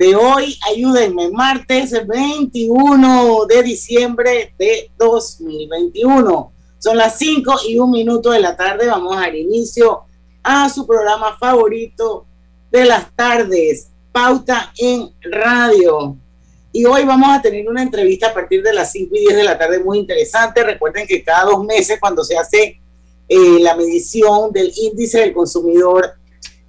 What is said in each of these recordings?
de hoy, ayúdenme, martes 21 de diciembre de 2021. Son las 5 y un minuto de la tarde, vamos a dar inicio a su programa favorito de las tardes, Pauta en Radio. Y hoy vamos a tener una entrevista a partir de las 5 y 10 de la tarde muy interesante. Recuerden que cada dos meses cuando se hace eh, la medición del índice del consumidor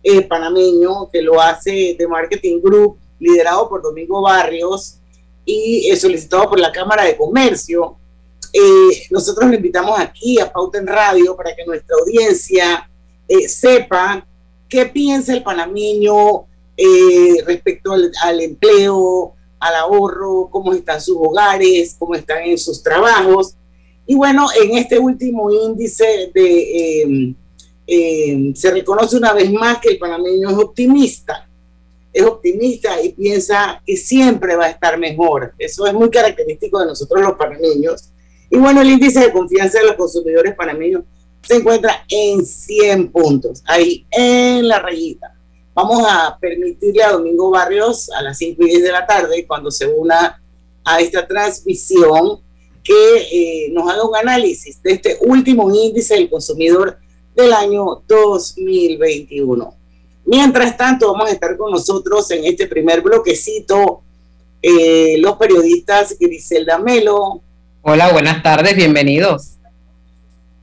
eh, panameño, que lo hace de Marketing Group, liderado por Domingo Barrios y eh, solicitado por la Cámara de Comercio. Eh, nosotros le invitamos aquí a Pauta en Radio para que nuestra audiencia eh, sepa qué piensa el panameño respecto al, empleo, al ahorro, cómo están sus hogares, cómo están en sus trabajos. Y bueno, en este último índice de, se reconoce una vez más que el panameño es optimista es optimista y piensa que siempre va a estar mejor. Eso es muy característico de nosotros los panameños. Y bueno, el índice de confianza de los consumidores panameños se encuentra en 100 puntos, ahí en la rayita. Vamos a permitirle a Domingo Barrios a las 5 y 10 de la tarde, cuando se una a esta transmisión, que eh, nos haga un análisis de este último índice del consumidor del año 2021. Mientras tanto, vamos a estar con nosotros en este primer bloquecito eh, los periodistas Griselda Melo. Hola, buenas tardes, bienvenidos.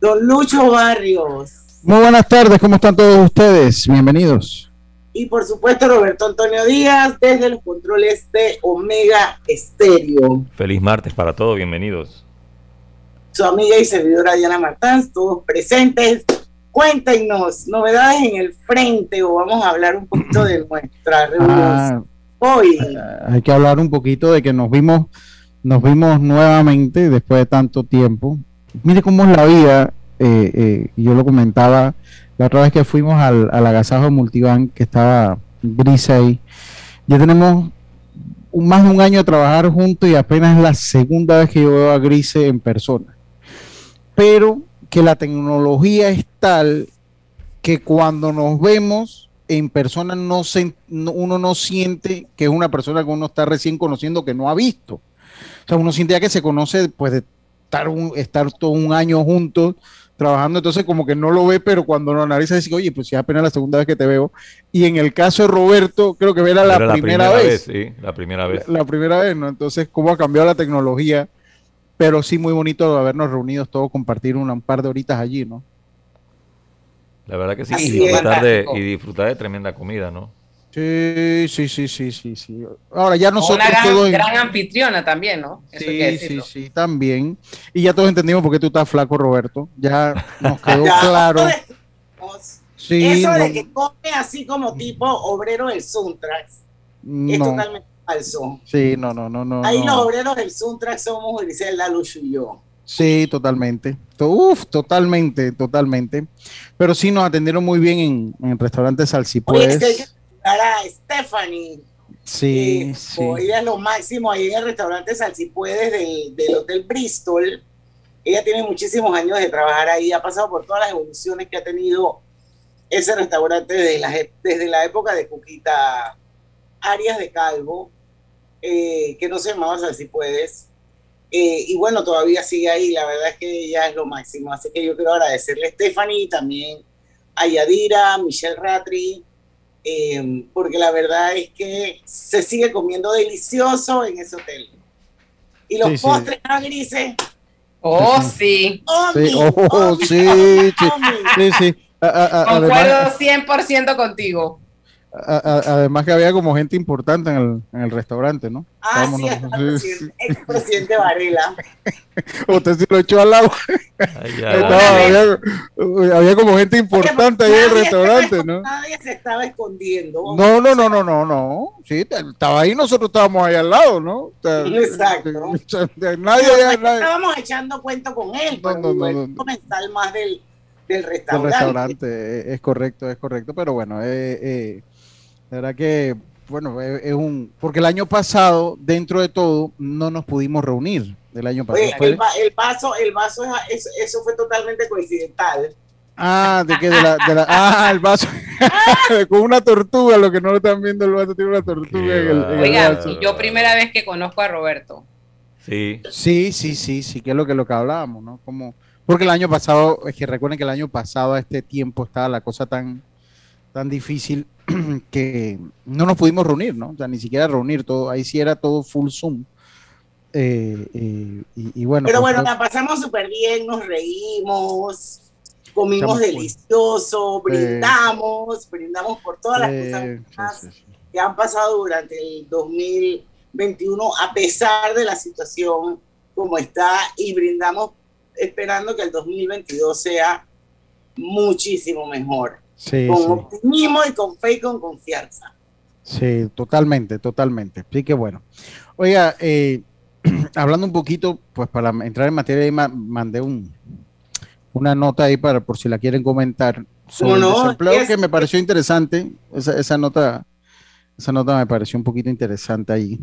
Don Lucho Barrios. Muy buenas tardes, ¿cómo están todos ustedes? Bienvenidos. Y por supuesto Roberto Antonio Díaz desde los controles de Omega Estéreo. Feliz martes para todos, bienvenidos. Su amiga y servidora Diana Martán, todos presentes Cuéntenos, novedades en el frente o vamos a hablar un poquito de nuestra reunión ah, hoy. Hay que hablar un poquito de que nos vimos, nos vimos nuevamente después de tanto tiempo. Mire cómo es la vida, eh, eh, yo lo comentaba la otra vez que fuimos al, al agasajo multibank que estaba Grise ahí. Ya tenemos más de un año de trabajar juntos y apenas es la segunda vez que yo veo a Grise en persona. Pero que la tecnología es tal que cuando nos vemos en persona no se, uno no siente que es una persona que uno está recién conociendo que no ha visto. O sea, uno siente ya que se conoce después de estar, un, estar todo un año juntos trabajando, entonces como que no lo ve, pero cuando lo analiza dice, oye, pues ya apenas la segunda vez que te veo. Y en el caso de Roberto, creo que era, la, primera vez. Sí, la primera vez. La, la, primera vez, ¿no? Entonces, ¿cómo ha cambiado la tecnología? Pero sí muy bonito habernos reunidos todos, compartir un par de horitas allí, ¿no? La verdad que sí, y disfrutar, de, y disfrutar de tremenda comida, ¿no? Sí, sí, sí, sí, sí, sí. Ahora ya nosotros una gran, gran anfitriona también, ¿no? sí, sí, sí, también. Y ya todos entendimos por qué tú estás flaco, Roberto. Ya nos quedó claro. Sí, Eso de que come así como tipo obrero del Suntrax es totalmente falso. Sí, no, no, no, no. Ahí los obreros del Suntrax somos Griselda, Lucho y yo. Sí, totalmente. Uf, totalmente, totalmente. Pero sí nos atendieron muy bien en, en el restaurante Salsipuedes. Oye, a Stephanie. Sí, eh, sí. Ella es lo máximo ahí en el restaurante Salsipuedes del, del Hotel Bristol. Ella tiene muchísimos años de trabajar ahí, ha pasado por todas las evoluciones que ha tenido ese restaurante desde la, desde la época de Cuquita Arias de Calvo, eh, que no se llamaba si Puedes. Eh, y bueno, todavía sigue ahí, la verdad es que ya es lo máximo. Así que yo quiero agradecerle a Stephanie, también a Yadira, Michelle Ratri, eh, porque la verdad es que se sigue comiendo delicioso en ese hotel. Y los Sí, sí. postres ah, grises, Oh, sí. omi, Sí, oh, sí, omi, sí. Sí, sí. A- a- a- Concuerdo además, 100% contigo. A- a- además que había como gente importante en el, en el restaurante, ¿no? Ah, Estábamos sí, expresidente Varela. Usted sí lo echó al lado. Ay, ya, Estaba- ya. había, había como gente importante ahí en el restaurante, ¿no? Nadie se estaba escondiendo. No, no, no, no, no, no. Sí, estaba ahí, nosotros estábamos ahí al lado, ¿no? O sea, Exacto. Nadie, nadie, no estábamos echando cuento con él, No, pero no, no, el no. comensal más del, del del restaurante. restaurante, eh, es correcto, es correcto, pero bueno, eh, eh, la verdad que, bueno, es, es un, porque el año pasado, dentro de todo, no nos pudimos reunir, el año pasado. Oye, el, el vaso, el vaso, es- eso, eso fue totalmente coincidental. ah, de que de la, de la- ah, el vaso, con una tortuga, lo que no lo están viendo, el vaso tiene una tortuga en el, en el Oiga, vaso. yo primera vez que conozco a Roberto. Sí, Sí, sí, sí, sí, que es lo que, lo que hablábamos, ¿no? Como, porque el año pasado, es que recuerden que el año pasado a este tiempo estaba la cosa tan, tan difícil que no nos pudimos reunir, ¿no? O sea, ni siquiera reunir, todo, ahí sí era todo full Zoom. Eh, eh, y, y bueno, Pero pues, bueno, creo- la pasamos súper bien, nos reímos, comimos delicioso, brindamos, brindamos por todas las eh, cosas sí, sí. que han pasado durante el 2021, a pesar de la situación como está, y brindamos esperando que el 2022 sea muchísimo mejor, Sí, con sí. optimismo y con fe y con confianza. Sí, totalmente, totalmente. Así que bueno. Oiga, eh, hablando un poquito, pues para entrar en materia, ahí ma- mandé un, una nota ahí para por si la quieren comentar sobre el desempleo Es- que me pareció interesante. Esa, esa nota, esa nota me pareció un poquito interesante ahí.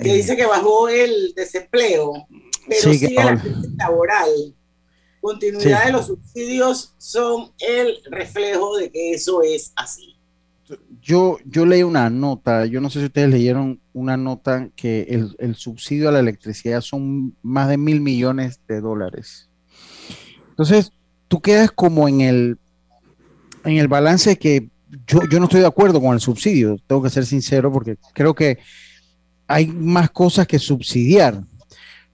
que Eh, dice que bajó el desempleo, pero Sí, que sigue la crisis laboral. Continuidad Sí. de los subsidios son el reflejo de que eso es así. Yo, yo leí una nota, yo no sé si ustedes leyeron una nota que el, el subsidio a la electricidad son más de mil millones de dólares. Entonces, tú quedas como en el, en el balance que yo, yo no estoy de acuerdo con el subsidio, tengo que ser sincero, porque creo que hay más cosas que subsidiar,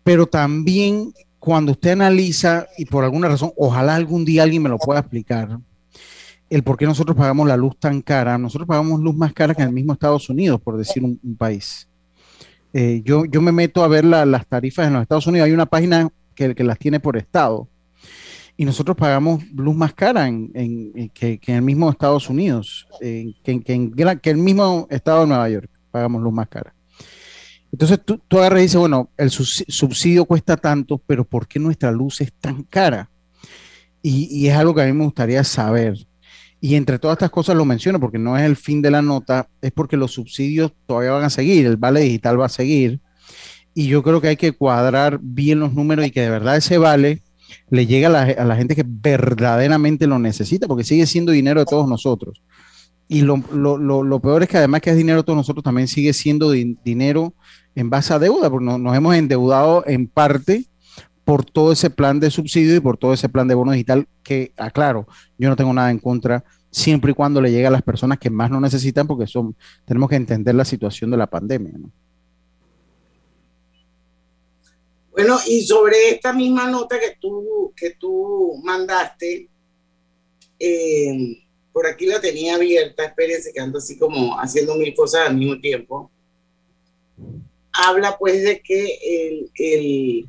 pero también cuando usted analiza, y por alguna razón, ojalá algún día alguien me lo pueda explicar, el por qué nosotros pagamos la luz tan cara. Nosotros pagamos luz más cara que en el mismo Estados Unidos, por decir un, país. Eh, yo, yo me meto a ver la- las tarifas en los Estados Unidos. Hay una página que, que las tiene por estado. Y nosotros pagamos luz más cara en, en- que, que en el mismo Estados Unidos, que, que en que el mismo estado de Nueva York. Pagamos luz más cara. Entonces tú, agarras y dices, bueno, el subsi- subsidio cuesta tanto, pero ¿por qué nuestra luz es tan cara? Y, es algo que a mí me gustaría saber. Y entre todas estas cosas lo menciono porque no es el fin de la nota, es porque los subsidios todavía van a seguir, el vale digital va a seguir. Y yo creo que hay que cuadrar bien los números y que de verdad ese vale le llegue a la gente que verdaderamente lo necesita, porque sigue siendo dinero de todos nosotros. Y lo, lo- lo- peor es que además que es dinero todos nosotros, también sigue siendo din- dinero en base a deuda, porque nos, hemos endeudado en parte por todo ese plan de subsidio y por todo ese plan de bono digital que, aclaro, yo no tengo nada en contra, siempre y cuando le llegue a las personas que más lo necesitan, porque son, tenemos que entender la situación de la pandemia. ¿no? Bueno, y sobre esta misma nota que tú, que tú mandaste, eh, por aquí la tenía abierta, espérense que ando así como haciendo mil cosas al mismo tiempo. Habla pues de que el, el-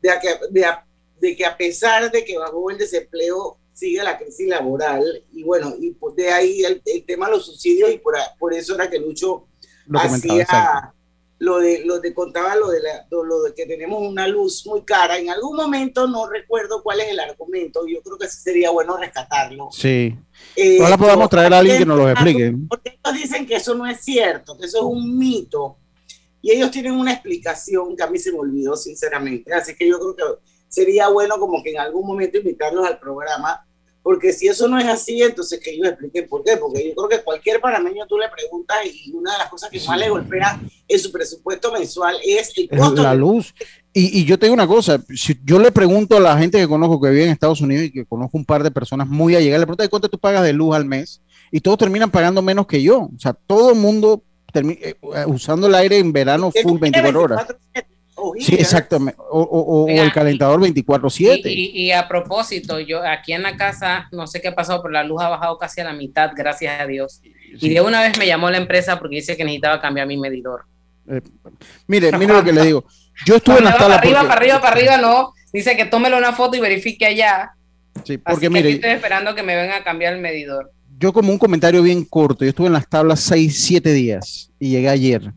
de, a que, de, a- de que a pesar de que bajó el desempleo, sigue la crisis laboral, y bueno, y pues de ahí el, el tema de los subsidios, y por, por eso era que Lucho Lo hacía lo de lo de contaba lo de la, lo, de que tenemos una luz muy cara. En algún momento no recuerdo cuál es el argumento yo creo que sería bueno rescatarlo. Sí, Eh, podamos traer a alguien que nos lo explique. porque ellos dicen que eso no es cierto que eso es un mito y ellos tienen una explicación que a mí se me olvidó sinceramente así que yo creo que sería bueno como que en algún momento invitarlos al programa porque si eso no es así, entonces que ellos expliquen por qué, porque yo creo que cualquier panameño tú le preguntas y una de las cosas que más le golpea en su presupuesto mensual es el costo la de- luz. Y, y yo te digo una cosa, si yo le pregunto a la gente que conozco que vive en Estados Unidos y que conozco un par de personas muy allegadas, le pregunto "¿Y cuánto tú pagas de luz al mes, y todos terminan pagando menos que yo. O sea, todo el mundo eh, usando el aire en verano full 24 horas. Sí, exactamente. O, el calentador 24/7. Y, a propósito, yo aquí en la casa, no sé qué ha pasado, pero la luz ha bajado casi a la mitad, gracias a Dios. Y de una vez me llamó la empresa porque dice que necesitaba cambiar mi medidor. Eh, mire, mire lo que le digo. Yo estuve en la Para arriba, para arriba, para arriba, no. Dice que tómelo una foto y verifique allá. Sí, porque mire. estoy esperando que me venga a cambiar el medidor. Yo, como un comentario bien corto, yo estuve en las tablas 6, 7 días y llegué ayer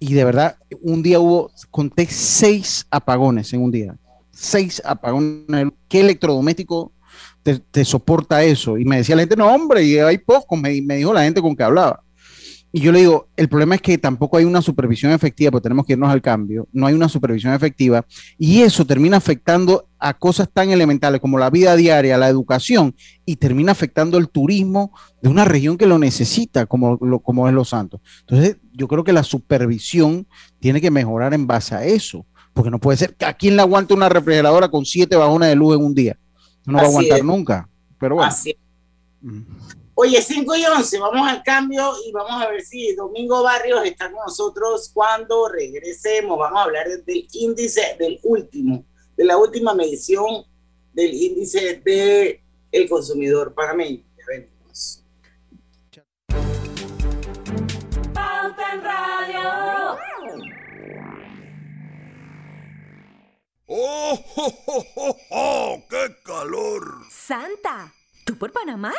y de verdad, un día hubo, conté seis apagones en un día. Seis apagones. ¿Qué electrodoméstico te, soporta eso? Y me decía la gente, no, hombre, y hay pocos, me, me dijo la gente con que hablaba. Y yo le digo, el problema es que tampoco hay una supervisión efectiva, porque tenemos que irnos al cambio, no hay una supervisión efectiva, y eso termina afectando a cosas tan elementales como la vida diaria, la educación, y termina afectando el turismo de una región que lo necesita, como, lo, como es Los Santos. Entonces, yo creo que la supervisión tiene que mejorar en base a eso, porque no puede ser que a quien le aguante una refrigeradora con siete bajones de luz en un día. No va a aguantar nunca, pero bueno. Oye, 5 y 11, vamos al cambio y vamos a ver si Domingo Barrios está con nosotros cuando regresemos. Vamos a hablar del índice del último, de la última medición del índice del el consumidor panameño. Ya venimos. Pauta en Radio. ¡Oh, oh, oh, oh, qué calor! ¡Santa! ¿Tú por Panamá?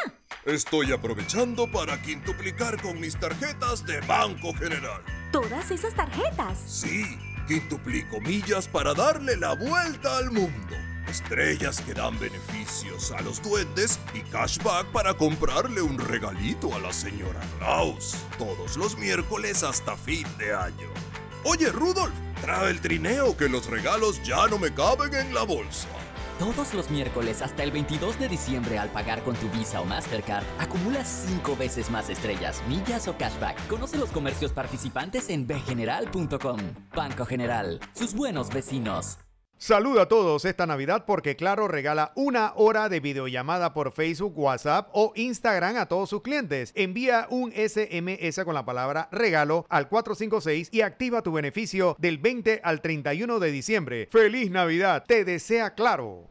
Estoy aprovechando para quintuplicar con mis tarjetas de Banco General. ¿Todas esas tarjetas? Sí, quintuplico millas para darle la vuelta al mundo. Estrellas que dan beneficios a los duendes y cashback para comprarle un regalito a la señora Klaus. Todos los miércoles hasta fin de año. Oye, Rudolf, trae el trineo que los regalos ya no me caben en la bolsa. Todos los miércoles hasta el 22 de diciembre al pagar con tu Visa o Mastercard, acumulas 5 veces más estrellas, millas o cashback. Conoce los comercios participantes en bgeneral.com. Banco General, sus buenos vecinos. Saluda a todos esta Navidad porque Claro regala una hora de videollamada por Facebook, WhatsApp o Instagram a todos sus clientes. Envía un SMS con la palabra regalo al 456 y activa tu beneficio del 20 al 31 de diciembre. ¡Feliz Navidad! Te desea Claro.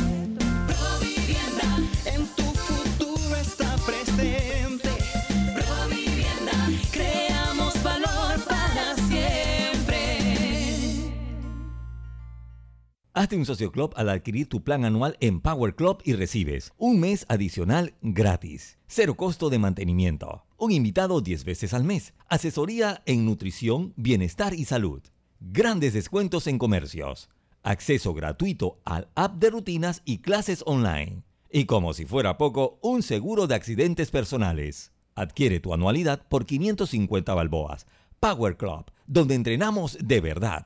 Hazte un socio club al adquirir tu plan anual en Power Club y recibes un mes adicional gratis, cero costo de mantenimiento, un invitado 10 veces al mes, asesoría en nutrición, bienestar y salud, grandes descuentos en comercios, acceso gratuito al app de rutinas y clases online. Y como si fuera poco, un seguro de accidentes personales. Adquiere tu anualidad por 550 balboas. Power Club, donde entrenamos de verdad.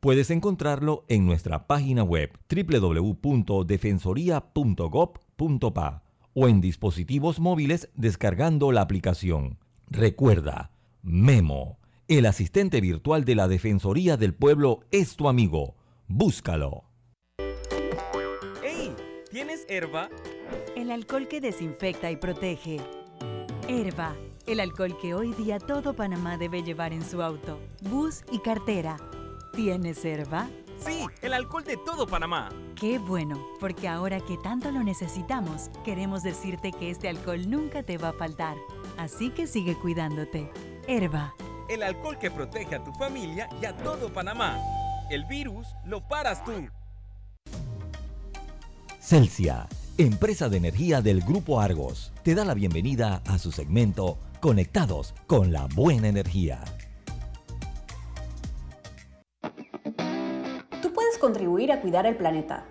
Puedes encontrarlo en nuestra página web www.defensoría.gov.pa o en dispositivos móviles descargando la aplicación. Recuerda, Memo, el asistente virtual de la Defensoría del Pueblo es tu amigo Búscalo. ¡Ey! ¿Tienes herba? El alcohol que desinfecta y protege. Herba, el alcohol que hoy día todo Panamá debe llevar en su auto, bus y cartera. ¿Tienes herba? Sí, el alcohol de todo Panamá. Qué bueno, porque ahora que tanto lo necesitamos, queremos decirte que este alcohol nunca te va a faltar. Así que sigue cuidándote. Herba. El alcohol que protege a tu familia y a todo Panamá. El virus lo paras tú. Celsia, empresa de energía del Grupo Argos, te da la bienvenida a su segmento Conectados con la Buena Energía. Contribuir a cuidar el planeta.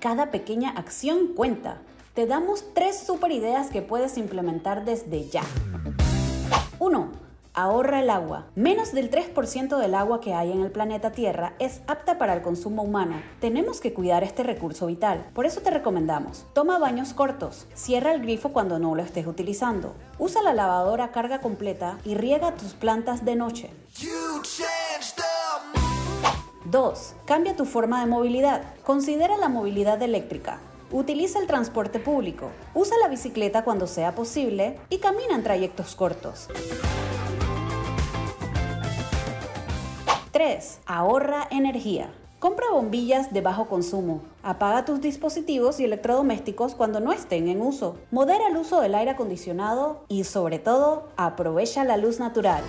Cada pequeña acción cuenta. Te damos tres super ideas que puedes implementar desde ya. 1 Ahorra el agua. Menos del 3% del agua que hay en el planeta Tierra es apta para el consumo humano. Tenemos que cuidar este recurso vital. Por eso te recomendamos, toma baños cortos, cierra el grifo cuando no lo estés utilizando, usa la lavadora carga completa y riega tus plantas de noche. 2. Cambia tu forma de movilidad. Considera la movilidad eléctrica. Utiliza el transporte público, usa la bicicleta cuando sea posible y camina en trayectos cortos. 3. Ahorra energía. Compra bombillas de bajo consumo. Apaga tus dispositivos y electrodomésticos cuando no estén en uso. Modera el uso del aire acondicionado y sobre todo, aprovecha la luz natural.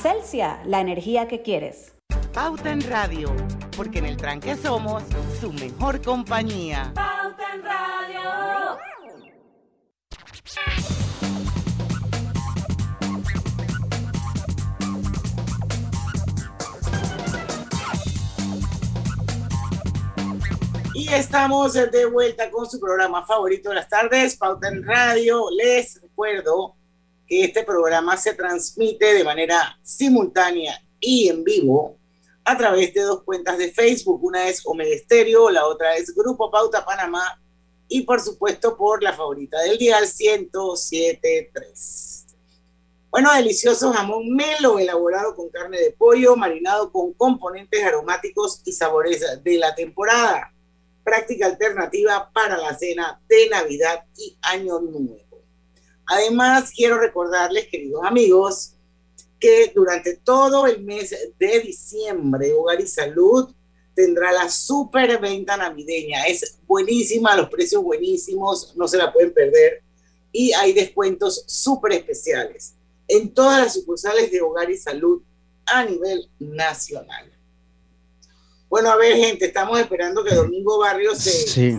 Celsia, la energía que quieres. Pauta en Radio, porque en el tranque somos su mejor compañía. Pauta en Radio. Y estamos de vuelta con su programa favorito de las tardes, Pauta en Radio. Les recuerdo que este programa se transmite de manera simultánea y en vivo a través de dos cuentas de Facebook. Una es Omega Estéreo, la otra es Grupo Pauta Panamá y por supuesto por la favorita del día, 1073. Bueno, delicioso jamón melo elaborado con carne de pollo, marinado con componentes aromáticos y sabores de la temporada práctica alternativa para la cena de Navidad y Año Nuevo. Además, quiero recordarles, queridos amigos, que durante todo el mes de diciembre, Hogar y Salud tendrá la super venta navideña. Es buenísima, los precios buenísimos, no se la pueden perder. Y hay descuentos súper especiales en todas las sucursales de Hogar y Salud a nivel nacional. Bueno, a ver, gente, estamos esperando que Domingo Barrio se, sí.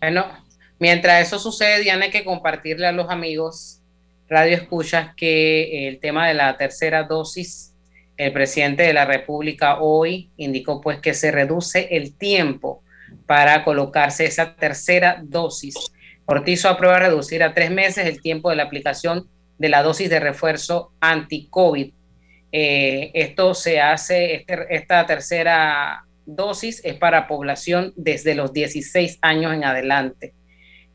Bueno, mientras eso sucede, Diana, hay que compartirle a los amigos Radio Escuchas que el tema de la tercera dosis, el presidente de la República hoy indicó pues que se reduce el tiempo para colocarse esa tercera dosis. Ortizo aprueba reducir a tres meses el tiempo de la aplicación de la dosis de refuerzo anti-COVID eh, esto se hace, este, esta tercera dosis es para población desde los 16 años en adelante.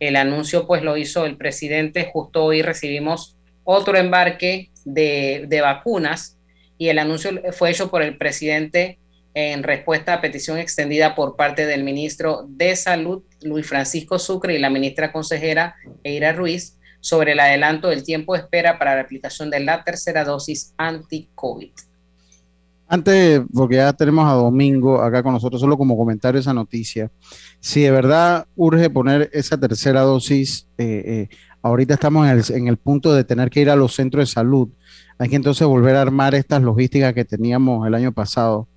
El anuncio pues lo hizo el presidente, justo hoy recibimos otro embarque de, vacunas y el anuncio fue hecho por el presidente en respuesta a petición extendida por parte del ministro de Salud, Luis Francisco Sucre, y la ministra consejera Eira Ruiz, sobre el adelanto del tiempo de espera para la aplicación de la tercera dosis anti-COVID. Antes, porque ya tenemos a Domingo acá con nosotros, solo como comentario esa noticia. Si de verdad urge poner esa tercera dosis, eh, eh, ahorita estamos en el, en el, punto de tener que ir a los centros de salud. Hay que entonces volver a armar estas logísticas que teníamos el año pasado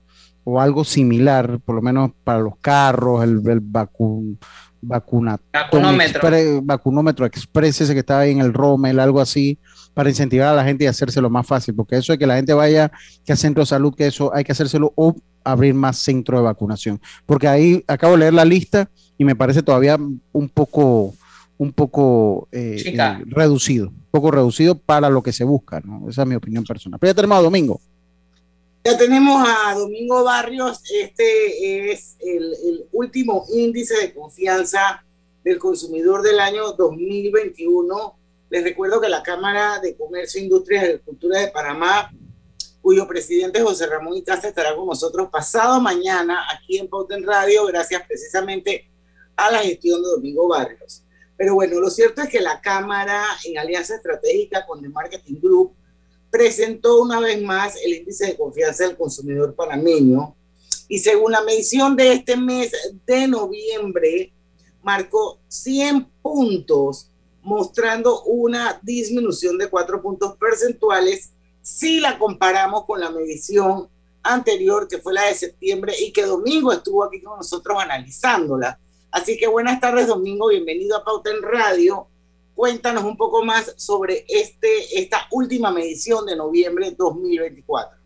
o algo similar, por lo menos para los carros, el, el vacun, vacunómetro. vacunómetro express ese que estaba ahí en el Rommel, algo así, para incentivar a la gente y hacérselo más fácil, porque eso de que la gente vaya que a centro de salud, que eso hay que hacérselo o abrir más centro de vacunación, porque ahí acabo de leer la lista y me parece todavía un poco un poco eh, eh, reducido, un poco reducido para lo que se busca, ¿no? Esa es mi opinión personal. Pero ya tenemos a Domingo. Ya tenemos a Domingo Barrios, este es el, último índice de confianza del consumidor del año 2021. Les recuerdo que la Cámara de Comercio, Industria y Agricultura de Panamá, cuyo presidente José Ramón Icaza estará con nosotros pasado mañana aquí en Pauten Radio, gracias precisamente a la gestión de Domingo Barrios. Pero bueno, lo cierto es que la Cámara, en alianza estratégica con The Marketing Group, presentó una vez más el índice de confianza del consumidor panameño y según la medición de este mes de noviembre, marcó 100 puntos, mostrando una disminución de 4 puntos percentuales si la comparamos con la medición anterior, que fue la de septiembre y que Domingo estuvo aquí con nosotros analizándola. Así que buenas tardes, Domingo, bienvenido a Pauta en Radio Cuéntanos un poco más sobre este, esta última medición de noviembre de 2024.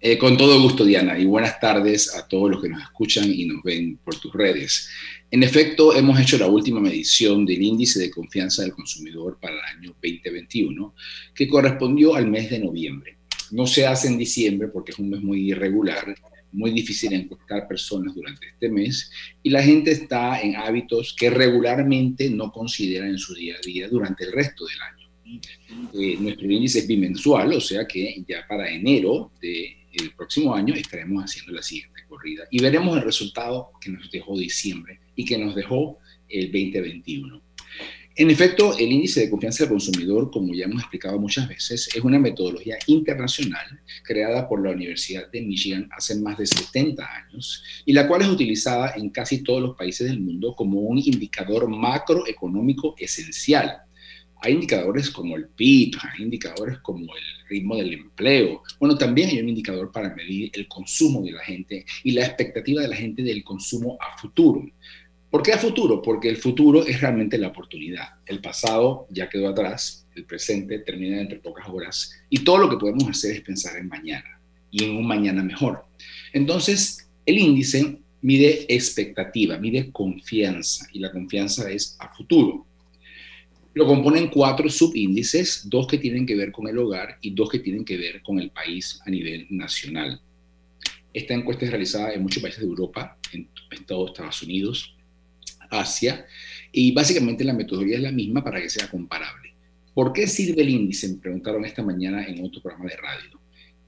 Eh, con todo gusto, Diana, y buenas tardes a todos los que nos escuchan y nos ven por tus redes. En efecto, hemos hecho la última medición del índice de confianza del consumidor para el año 2021, que correspondió al mes de noviembre. No se hace en diciembre porque es un mes muy irregular muy difícil encontrar personas durante este mes y la gente está en hábitos que regularmente no considera en su día a día durante el resto del año. Eh, nuestro índice es bimensual, o sea que ya para enero del próximo año estaremos haciendo la siguiente corrida y veremos el resultado que nos dejó diciembre y que nos dejó el 2021. En efecto, el índice de confianza del consumidor, como ya hemos explicado muchas veces, es una metodología internacional creada por la Universidad de Michigan hace más de 70 años y la cual es utilizada en casi todos los países del mundo como un indicador macroeconómico esencial. Hay indicadores como el PIB, hay indicadores como el ritmo del empleo. Bueno, también hay un indicador para medir el consumo de la gente y la expectativa de la gente del consumo a futuro. ¿Por qué a futuro? Porque el futuro es realmente la oportunidad. El pasado ya quedó atrás, el presente termina entre pocas horas y todo lo que podemos hacer es pensar en mañana y en un mañana mejor. Entonces, el índice mide expectativa, mide confianza y la confianza es a futuro. Lo componen cuatro subíndices, dos que tienen que ver con el hogar y dos que tienen que ver con el país a nivel nacional. Esta encuesta es realizada en muchos países de Europa, en, todos Estados Unidos, Asia, y básicamente la metodología es la misma para que sea comparable. ¿Por qué sirve el índice? Me preguntaron esta mañana en otro programa de radio.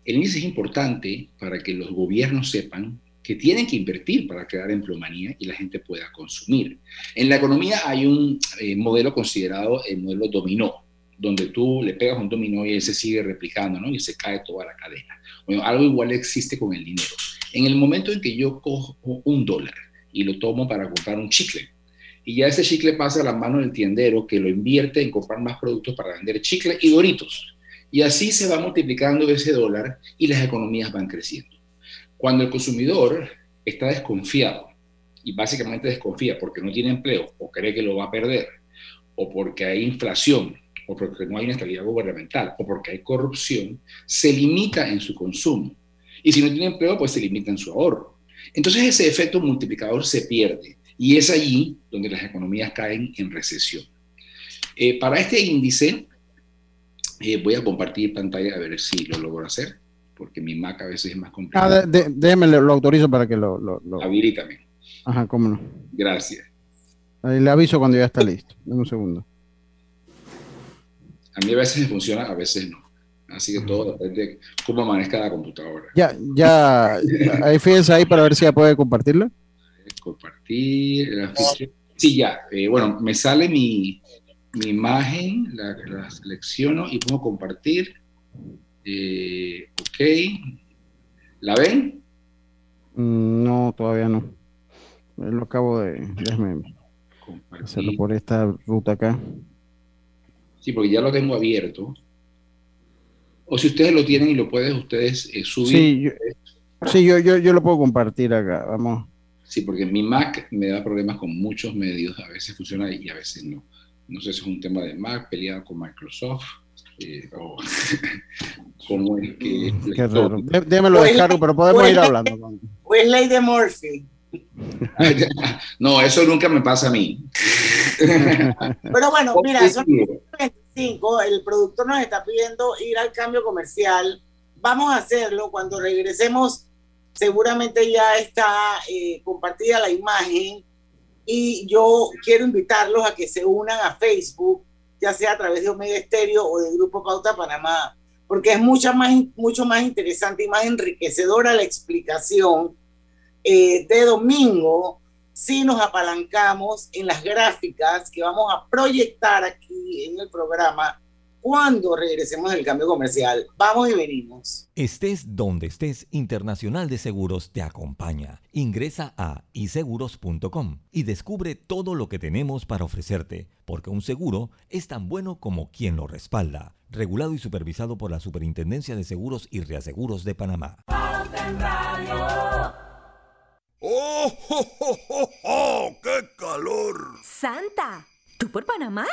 El índice es importante para que los gobiernos sepan que tienen que invertir para crear empleomanía y la gente pueda consumir. En la economía hay un eh, modelo considerado el modelo dominó, donde tú le pegas un dominó y él se sigue replicando, ¿no? Y se cae toda la cadena. Bueno, algo igual existe con el dinero. En el momento en que yo cojo un dólar y lo tomo para comprar un chicle. Y ya ese chicle pasa a la mano del tiendero que lo invierte en comprar más productos para vender chicle y doritos. Y así se va multiplicando ese dólar y las economías van creciendo. Cuando el consumidor está desconfiado, y básicamente desconfía porque no tiene empleo o cree que lo va a perder, o porque hay inflación, o porque no hay una estabilidad gubernamental, o porque hay corrupción, se limita en su consumo. Y si no tiene empleo, pues se limita en su ahorro. Entonces ese efecto multiplicador se pierde y es allí donde las economías caen en recesión. Eh, para este índice, eh, voy a compartir pantalla a ver si lo logro hacer, porque mi Mac a veces es más complicado. Ah, déjeme, lo autorizo para que lo... lo, lo... Ajá, cómo no. Gracias. Ahí le aviso cuando ya está listo. Dame un segundo. A mí a veces me funciona, a veces no. Así que todo depende de cómo amanezca la computadora. Ya, ya, ahí fíjense ahí para ver si ya puede compartirla. Compartir. Sí, ya. Eh, bueno, me sale mi, mi imagen, la, la, selecciono y pongo compartir. Eh, ok. ¿La ven? Mm, No, todavía no. Lo acabo de. Déjame hacerlo por esta ruta acá. Sí, porque ya lo tengo abierto. O si ustedes lo tienen y lo pueden ustedes eh, subir. Sí, yo, sí yo, yo, yo lo puedo compartir acá. Vamos. Sí, porque mi Mac me da problemas con muchos medios. A veces funciona y a veces no. No sé si es un tema de Mac peleado con Microsoft. Eh, o cómo es que. Qué raro. Dé- Démelo descargo, pero podemos ir hablando. Pues ley de Murphy. no, eso nunca me pasa a mí. Pero bueno, mira, son 25, el productor nos está pidiendo ir al cambio comercial. Vamos a hacerlo cuando regresemos. Seguramente ya está eh, compartida la imagen y yo quiero invitarlos a que se unan a Facebook, ya sea a través de Omega Estéreo o de Grupo Pauta Panamá, porque es mucha más, mucho más interesante y más enriquecedora la explicación eh, de domingo si nos apalancamos en las gráficas que vamos a proyectar aquí en el programa cuando regresemos del cambio comercial. Vamos y venimos. Estés donde estés, Internacional de Seguros te acompaña. Ingresa a iseguros.com y descubre todo lo que tenemos para ofrecerte, porque un seguro es tan bueno como quien lo respalda. Regulado y supervisado por la Superintendencia de Seguros y Reaseguros de Panamá. ¡Oh, oh, oh, oh, oh! ¡Qué calor! Santa, ¿tú por Panamá?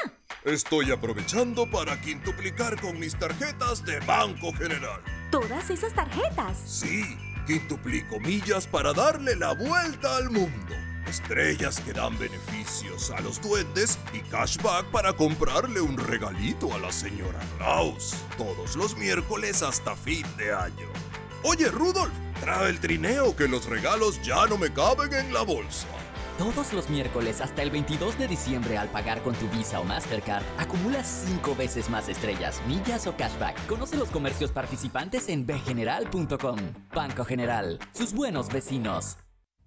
Estoy aprovechando para quintuplicar con mis tarjetas de Banco General. ¿Todas esas tarjetas? Sí, quintuplico millas para darle la vuelta al mundo. Estrellas que dan beneficios a los duendes y cashback para comprarle un regalito a la señora Claus. Todos los miércoles hasta fin de año. Oye, Rudolf, trae el trineo que los regalos ya no me caben en la bolsa. Todos los miércoles hasta el 22 de diciembre al pagar con tu Visa o Mastercard, acumulas 5 veces más estrellas, millas o cashback. Conoce los comercios participantes en bgeneral.com. Banco General, sus buenos vecinos.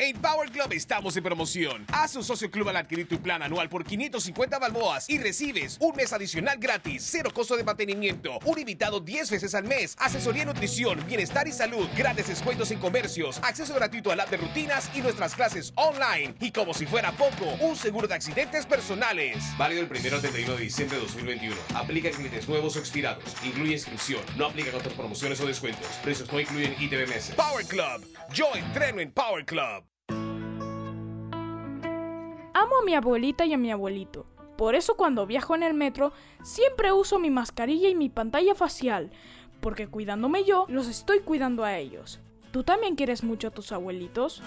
En Power Club estamos en promoción. Haz un socio club al adquirir tu plan anual por 550 balboas y recibes un mes adicional gratis, cero costo de mantenimiento, un invitado 10 veces al mes, asesoría en nutrición, bienestar y salud, grandes descuentos en comercios, acceso gratuito al app de rutinas y nuestras clases online. Y como si fuera poco, un seguro de accidentes personales. Válido el 1 al 31 de diciembre de 2021. Aplica en clientes nuevos o expirados. Incluye inscripción. No aplica otras promociones o descuentos. Precios no incluyen ITBMS. Power Club. Yo entreno en Power Club. Amo a mi abuelita y a mi abuelito. Por eso cuando viajo en el metro siempre uso mi mascarilla y mi pantalla facial, porque cuidándome yo, los estoy cuidando a ellos. ¿Tú también quieres mucho a tus abuelitos?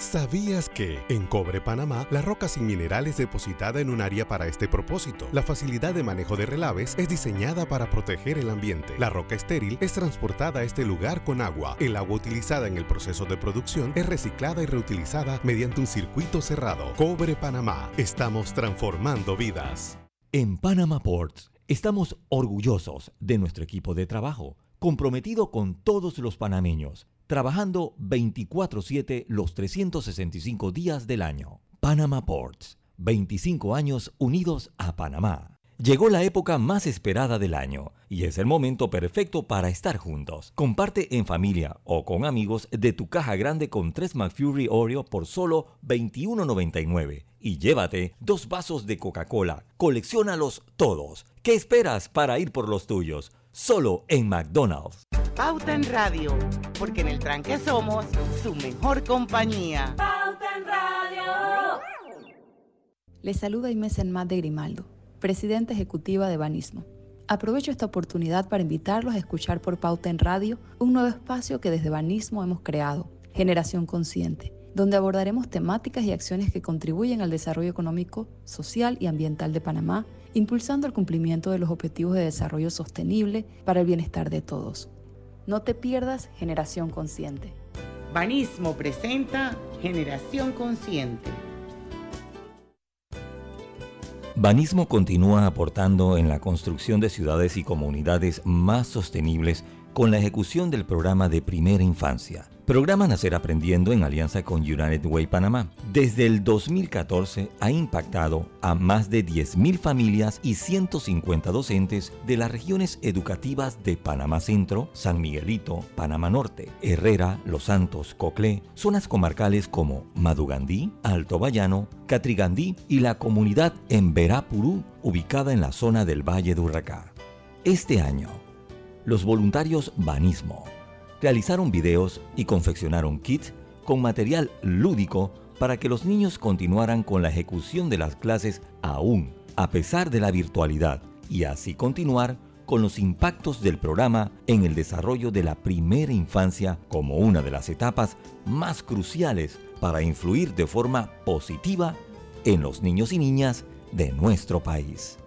¿Sabías que en Cobre Panamá la roca sin mineral es depositada en un área para este propósito? La facilidad de manejo de relaves es diseñada para proteger el ambiente. La roca estéril es transportada a este lugar con agua. El agua utilizada en el proceso de producción es reciclada y reutilizada mediante un circuito cerrado. Cobre Panamá. Estamos transformando vidas. En Panama Ports estamos orgullosos de nuestro equipo de trabajo, comprometido con todos los panameños, trabajando 24/7 los 365 días del año. Panama Ports, 25 años unidos a Panamá. Llegó la época más esperada del año y es el momento perfecto para estar juntos. Comparte en familia o con amigos de tu caja grande con 3 McFlurry Oreo por solo $21.99 y llévate dos vasos de Coca-Cola. Colecciónalos todos. ¿Qué esperas para ir por los tuyos? Solo en McDonald's. Pauta en Radio, porque en el tranque somos su mejor compañía. Pauta en Radio. Les saluda Inés Enmat de Grimaldo, presidenta ejecutiva de Banismo. Aprovecho esta oportunidad para invitarlos a escuchar por Pauta en Radio un nuevo espacio que desde Banismo hemos creado, Generación Consciente, donde abordaremos temáticas y acciones que contribuyen al desarrollo económico, social y ambiental de Panamá, impulsando el cumplimiento de los objetivos de desarrollo sostenible para el bienestar de todos. No te pierdas Generación Consciente. Banismo presenta Generación Consciente. Banismo continúa aportando en la construcción de ciudades y comunidades más sostenibles con la ejecución del programa de primera infancia. Programa Nacer Aprendiendo en alianza con United Way Panamá. Desde el 2014 ha impactado a más de 10.000 familias y 150 docentes de las regiones educativas de Panamá Centro, San Miguelito, Panamá Norte, Herrera, Los Santos, Coclé, zonas comarcales como Madugandí, Alto Bayano, Catrigandí y la comunidad en Verapurú, ubicada en la zona del Valle de Urracá. Este año, los voluntarios Banismo realizaron videos y confeccionaron kits con material lúdico para que los niños continuaran con la ejecución de las clases aún a pesar de la virtualidad y así continuar con los impactos del programa en el desarrollo de la primera infancia como una de las etapas más cruciales para influir de forma positiva en los niños y niñas de nuestro país.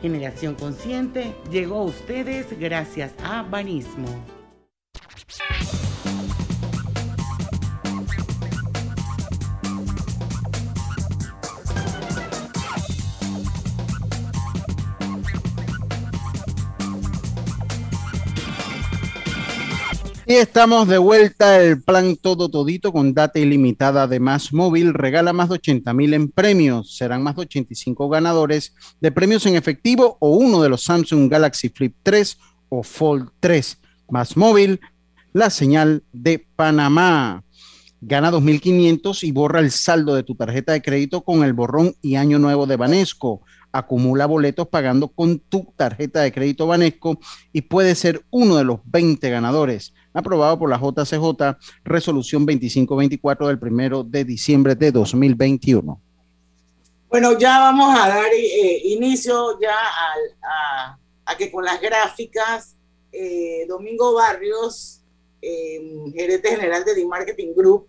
Generación Consciente llegó a ustedes gracias a Banismo. Y estamos de vuelta. El plan todo todito con data ilimitada de Más Móvil regala más de 80 mil en premios. Serán más de 85 ganadores de premios en efectivo o uno de los Samsung Galaxy Flip 3 o Fold 3. Más Móvil, la señal de Panamá. Gana 2.500 y borra el saldo de tu tarjeta de crédito con el borrón y año nuevo de Banesco. Acumula boletos pagando con tu tarjeta de crédito Banesco y puede ser uno de los 20 ganadores aprobado por la JCJ, resolución 2524 del primero de diciembre de 2021. Bueno, ya vamos a dar eh, inicio ya a, que con las gráficas, eh, Domingo Barrios, em, gerente general de The Marketing Group,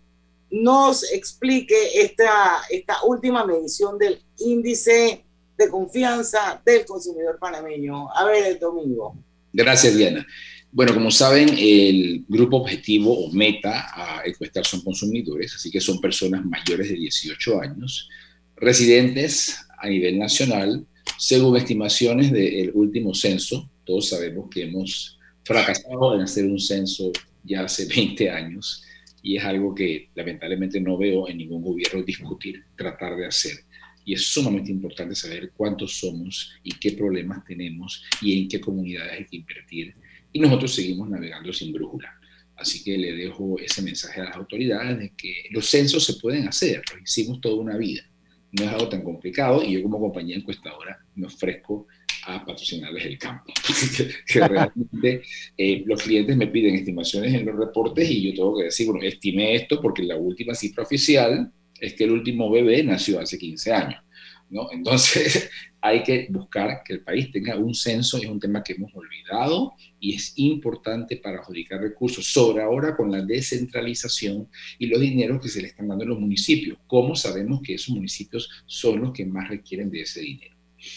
nos explique esta, esta última medición del índice de confianza del consumidor panameño. A ver, Domingo. Gracias, Diana. Bueno, como saben, el grupo objetivo o meta a encuestar son consumidores, así que son personas mayores de 18 años, residentes a nivel nacional, según estimaciones del último censo. Todos sabemos que hemos fracasado en hacer un censo ya hace 20 años y es algo que lamentablemente no veo en ningún gobierno discutir, tratar de hacer. Y es sumamente importante saber cuántos somos y qué problemas tenemos y en qué comunidades hay que invertir y nosotros seguimos navegando sin brújula. Así que le dejo ese mensaje a las autoridades de que los censos se pueden hacer, lo hicimos toda una vida. No es algo tan complicado y yo como compañía encuestadora me ofrezco a patrocinarles el campo. que, realmente eh, los clientes me piden estimaciones en los reportes y yo tengo que decir, bueno, estimé esto porque la última cifra oficial es que el último bebé nació hace 15 años. ¿no? Entonces, hay que buscar que el país tenga un censo, es un tema que hemos olvidado y es importante para adjudicar recursos, sobre ahora con la descentralización y los dineros que se le están dando a los municipios. ¿Cómo sabemos que esos municipios son los que más requieren de ese dinero?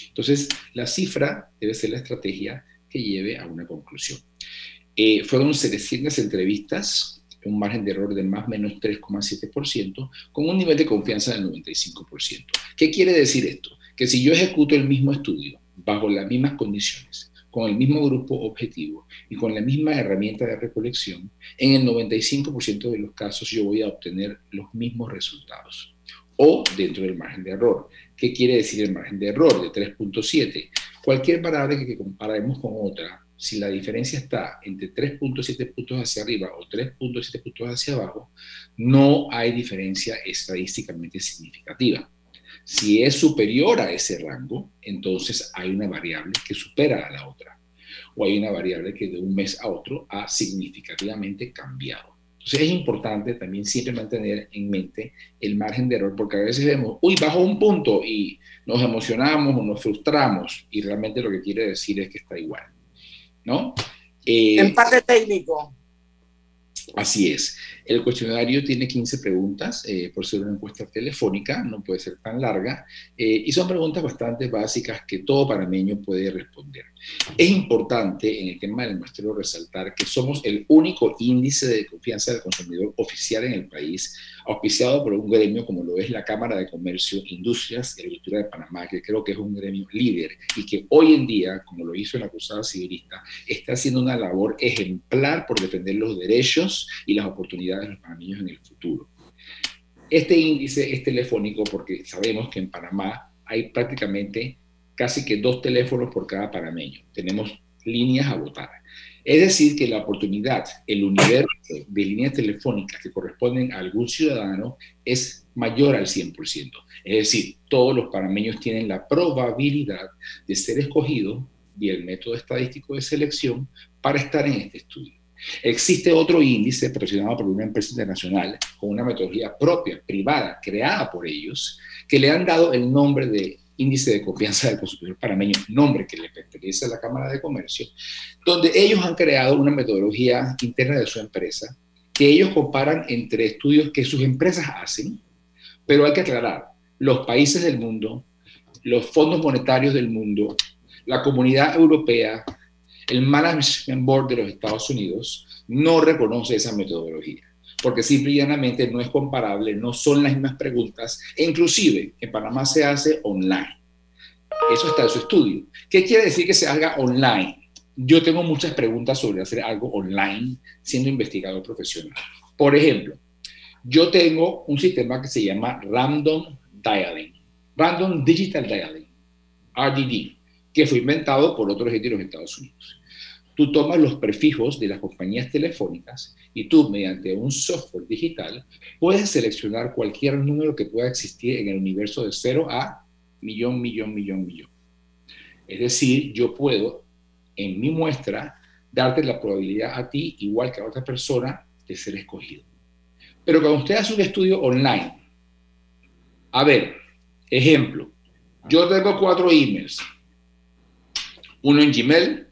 Entonces, la cifra debe ser la estrategia que lleve a una conclusión. Eh, fueron 700 entrevistas, un margen de error de más o menos 3,7%, con un nivel de confianza del 95%. ¿Qué quiere decir esto? que si yo ejecuto el mismo estudio bajo las mismas condiciones, con el mismo grupo objetivo y con la misma herramienta de recolección, en el 95% de los casos yo voy a obtener los mismos resultados o dentro del margen de error. ¿Qué quiere decir el margen de error de 3.7? Cualquier variable que comparemos con otra, si la diferencia está entre 3.7 puntos hacia arriba o 3.7 puntos hacia abajo, no hay diferencia estadísticamente significativa. Si es superior a ese rango, entonces hay una variable que supera a la otra. O hay una variable que de un mes a otro ha significativamente cambiado. Entonces es importante también siempre mantener en mente el margen de error, porque a veces vemos, uy, bajo un punto y nos emocionamos o nos frustramos, y realmente lo que quiere decir es que está igual. ¿No? Eh, Empate técnico. Así es. El cuestionario tiene 15 preguntas, eh, por ser una encuesta telefónica, no puede ser tan larga, eh, y son preguntas bastante básicas que todo panameño puede responder. Es importante en el tema del muestreo resaltar que somos el único índice de confianza del consumidor oficial en el país, auspiciado por un gremio como lo es la Cámara de Comercio, Industrias y Agricultura de Panamá, que creo que es un gremio líder y que hoy en día, como lo hizo en la cruzada civilista, está haciendo una labor ejemplar por defender los derechos y las oportunidades de los panameños en el futuro. Este índice es telefónico porque sabemos que en Panamá hay prácticamente casi que dos teléfonos por cada panameño. Tenemos líneas a votar. Es decir, que la oportunidad, el universo de líneas telefónicas que corresponden a algún ciudadano es mayor al 100%. Es decir, todos los panameños tienen la probabilidad de ser escogidos vía el método estadístico de selección para estar en este estudio. Existe otro índice presionado por una empresa internacional con una metodología propia, privada, creada por ellos, que le han dado el nombre de índice de confianza del consumidor panameño, nombre que le pertenece a la Cámara de Comercio, donde ellos han creado una metodología interna de su empresa que ellos comparan entre estudios que sus empresas hacen, pero hay que aclarar, los países del mundo, los fondos monetarios del mundo, la comunidad europea, el Management Board de los Estados Unidos no reconoce esa metodología porque simple y llanamente no es comparable, no son las mismas preguntas, e inclusive en Panamá se hace online. Eso está en su estudio. ¿Qué quiere decir que se haga online? Yo tengo muchas preguntas sobre hacer algo online siendo investigador profesional. Por ejemplo, yo tengo un sistema que se llama Random Dialing, Random Digital Dialing, RDD, que fue inventado por otro gente de los Estados Unidos. Tú tomas los prefijos de las compañías telefónicas y tú, mediante un software digital, puedes seleccionar cualquier número que pueda existir en el universo de 0 a millón, millón, millón, millón. Es decir, yo puedo, en mi muestra, darte la probabilidad a ti, igual que a otra persona, de ser escogido. Pero cuando usted hace un estudio online, a ver, ejemplo, yo tengo cuatro emails, uno en Gmail,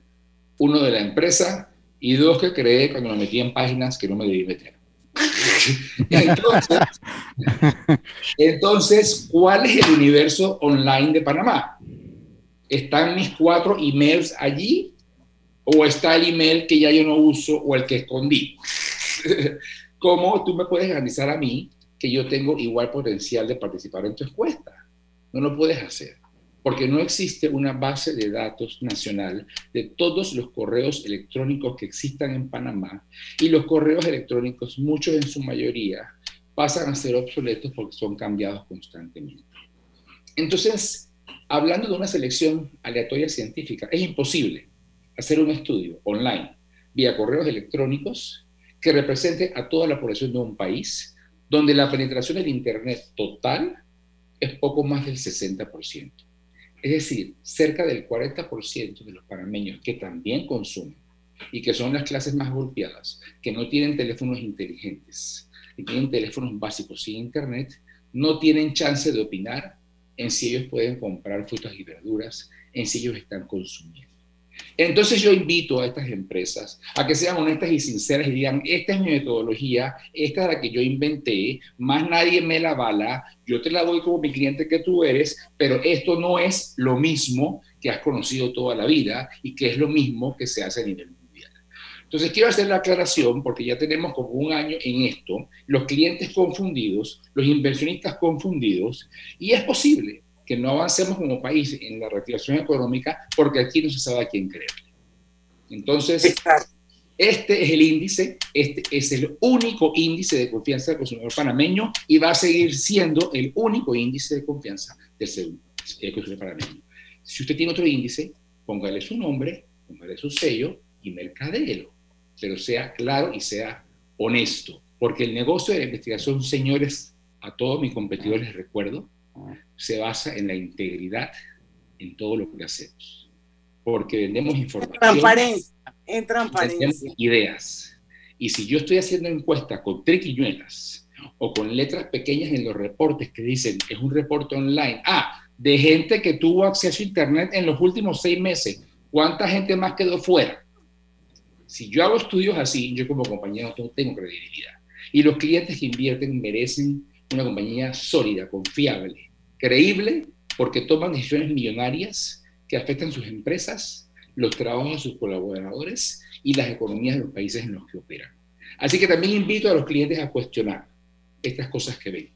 uno de la empresa y dos que creé cuando me metí en páginas que no me debí meter. entonces, entonces, ¿cuál es el universo online de Panamá? ¿Están mis cuatro emails allí? ¿O está el email que ya yo no uso o el que escondí? ¿Cómo tú me puedes garantizar a mí que yo tengo igual potencial de participar en tu encuesta? No lo puedes hacer porque no existe una base de datos nacional de todos los correos electrónicos que existan en Panamá y los correos electrónicos, muchos en su mayoría, pasan a ser obsoletos porque son cambiados constantemente. Entonces, hablando de una selección aleatoria científica, es imposible hacer un estudio online vía correos electrónicos que represente a toda la población de un país donde la penetración del Internet total es poco más del 60%. Es decir, cerca del 40% de los panameños que también consumen y que son las clases más golpeadas, que no tienen teléfonos inteligentes y tienen teléfonos básicos sin internet, no tienen chance de opinar en si ellos pueden comprar frutas y verduras, en si ellos están consumiendo. Entonces yo invito a estas empresas a que sean honestas y sinceras y digan, esta es mi metodología, esta es la que yo inventé, más nadie me la avala, yo te la doy como mi cliente que tú eres, pero esto no es lo mismo que has conocido toda la vida y que es lo mismo que se hace a nivel mundial. Entonces quiero hacer la aclaración porque ya tenemos como un año en esto, los clientes confundidos, los inversionistas confundidos, y es posible que no avancemos como país en la reactivación económica porque aquí no se sabe a quién creer. Entonces, este es el índice, este es el único índice de confianza del consumidor panameño y va a seguir siendo el único índice de confianza del consumidor panameño. Si usted tiene otro índice, póngale su nombre, póngale su sello y mercadelo, pero sea claro y sea honesto, porque el negocio de la investigación, señores, a todos mis competidores les recuerdo, se basa en la integridad en todo lo que hacemos. Porque vendemos información. Transparencia. En transparencia. Ideas. Y si yo estoy haciendo encuestas con triquiñuelas o con letras pequeñas en los reportes que dicen es un reporte online, ah, de gente que tuvo acceso a Internet en los últimos seis meses, ¿cuánta gente más quedó fuera? Si yo hago estudios así, yo como compañero no tengo credibilidad. Y los clientes que invierten merecen una compañía sólida, confiable, creíble, porque toman decisiones millonarias que afectan sus empresas, los trabajos de sus colaboradores y las economías de los países en los que operan. Así que también invito a los clientes a cuestionar estas cosas que ven,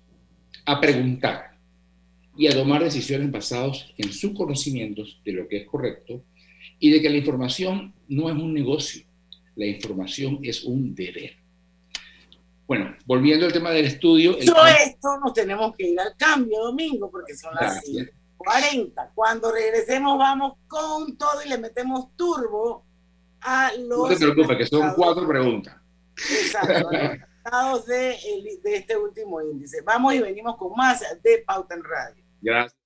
a preguntar y a tomar decisiones basadas en sus conocimientos de lo que es correcto y de que la información no es un negocio, la información es un deber. Bueno, volviendo al tema del estudio. Dicho esto, nos tenemos que ir al cambio domingo porque son las 40. Cuando regresemos, vamos con todo y le metemos turbo a los. No te preocupes, que son cuatro preguntas. Exacto, resultados de, de este último índice. Vamos y venimos con más de Pauta en Radio. Gracias.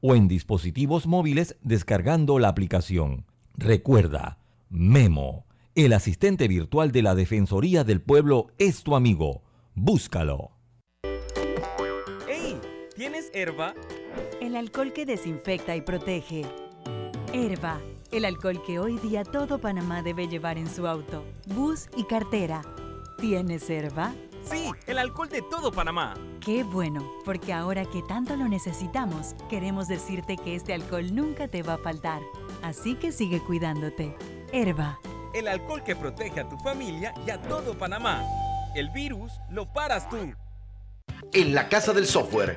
o en dispositivos móviles descargando la aplicación. Recuerda, Memo, el asistente virtual de la Defensoría del Pueblo es tu amigo. Búscalo. ¡Ey! ¿Tienes herba? El alcohol que desinfecta y protege. Herba, el alcohol que hoy día todo Panamá debe llevar en su auto, bus y cartera. ¿Tienes herba? Sí, el alcohol de todo Panamá. Qué bueno, porque ahora que tanto lo necesitamos, queremos decirte que este alcohol nunca te va a faltar. Así que sigue cuidándote. Herba. El alcohol que protege a tu familia y a todo Panamá. El virus lo paras tú. En la Casa del Software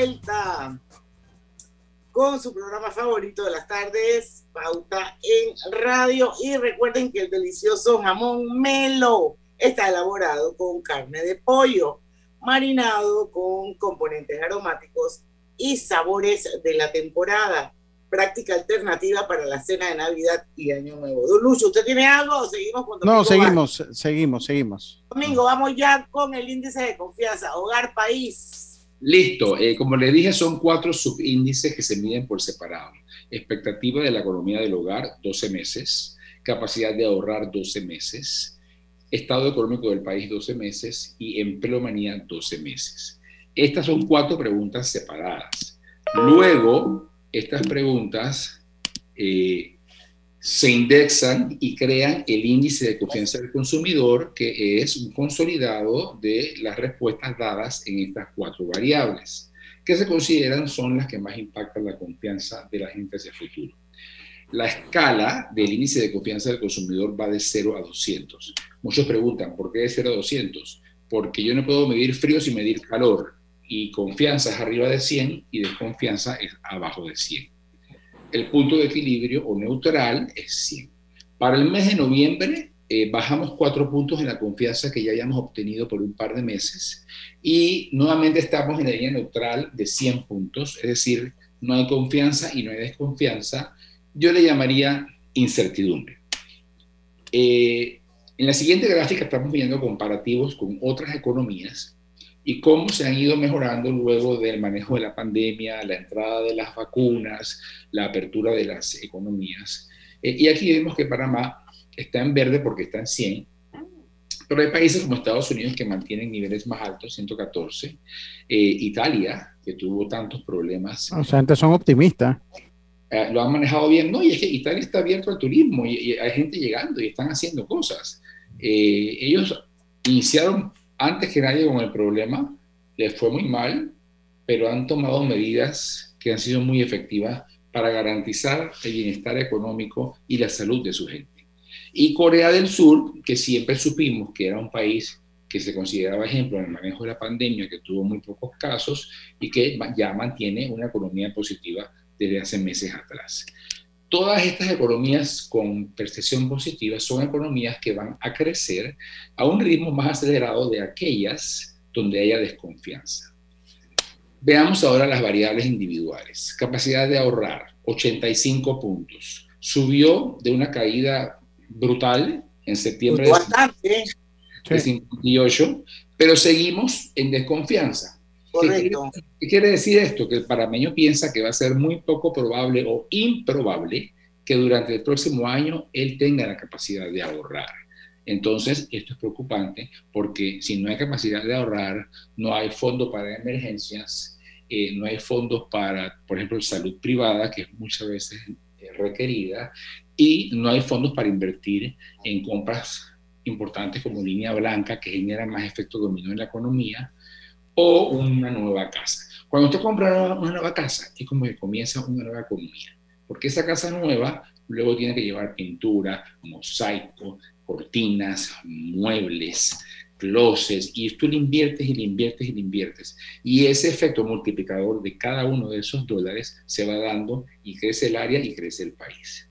vuelta con su programa favorito de las tardes, Pauta en Radio. Y recuerden que el delicioso jamón Melo está elaborado con carne de pollo, marinado con componentes aromáticos y sabores de la temporada. Práctica alternativa para la cena de Navidad y Año Nuevo. Don Lucho, ¿usted tiene algo seguimos con No, seguimos, seguimos, seguimos. Domingo, vamos ya con el índice de confianza. Hogar País. Listo. Eh, como le dije, son cuatro subíndices que se miden por separado. Expectativa de la economía del hogar, 12 meses. Capacidad de ahorrar, 12 meses estado económico del país 12 meses y empleomanía 12 meses. Estas son cuatro preguntas separadas. Luego, estas preguntas eh, se indexan y crean el índice de confianza del consumidor, que es un consolidado de las respuestas dadas en estas cuatro variables, que se consideran son las que más impactan la confianza de la gente hacia el futuro. La escala del índice de confianza del consumidor va de 0 a 200. Muchos preguntan, ¿por qué de 0 a 200? Porque yo no puedo medir frío sin medir calor. Y confianza es arriba de 100 y desconfianza es abajo de 100. El punto de equilibrio o neutral es 100. Para el mes de noviembre eh, bajamos cuatro puntos en la confianza que ya hayamos obtenido por un par de meses y nuevamente estamos en la línea neutral de 100 puntos, es decir, no hay confianza y no hay desconfianza, yo le llamaría incertidumbre. Eh, en la siguiente gráfica estamos viendo comparativos con otras economías y cómo se han ido mejorando luego del manejo de la pandemia, la entrada de las vacunas, la apertura de las economías. Eh, y aquí vemos que Panamá está en verde porque está en 100, pero hay países como Estados Unidos que mantienen niveles más altos, 114, eh, Italia, que tuvo tantos problemas. O sea, antes son optimistas. Eh, lo han manejado bien. No, y es que Italia está abierto al turismo y, hay gente llegando y están haciendo cosas. Eh, ellos iniciaron antes que nadie con el problema, les fue muy mal, pero han tomado medidas que han sido muy efectivas para garantizar el bienestar económico y la salud de su gente. Y Corea del Sur, que siempre supimos que era un país que se consideraba ejemplo en el manejo de la pandemia, que tuvo muy pocos casos y que ya mantiene una economía positiva desde hace meses atrás. Todas estas economías con percepción positiva son economías que van a crecer a un ritmo más acelerado de aquellas donde haya desconfianza. Veamos ahora las variables individuales. Capacidad de ahorrar, 85 puntos. Subió de una caída brutal en septiembre de, de 58, pero seguimos en desconfianza. Correcto. ¿Qué quiere, decir esto? Que el parameño piensa que va a ser muy poco probable o improbable que durante el próximo año él tenga la capacidad de ahorrar. Entonces, esto es preocupante porque si no hay capacidad de ahorrar, no hay fondo para emergencias, eh, no hay fondos para, por ejemplo, salud privada, que es muchas veces eh, requerida, y no hay fondos para invertir en compras importantes como línea blanca, que generan más efecto dominó en la economía, o una nueva casa. Cuando usted compra una nueva casa, es como que comienza una nueva economía, porque esa casa nueva luego tiene que llevar pintura, mosaico, cortinas, muebles, closets, y tú le inviertes y le inviertes y le inviertes. Y ese efecto multiplicador de cada uno de esos dólares se va dando y crece el área y crece el país.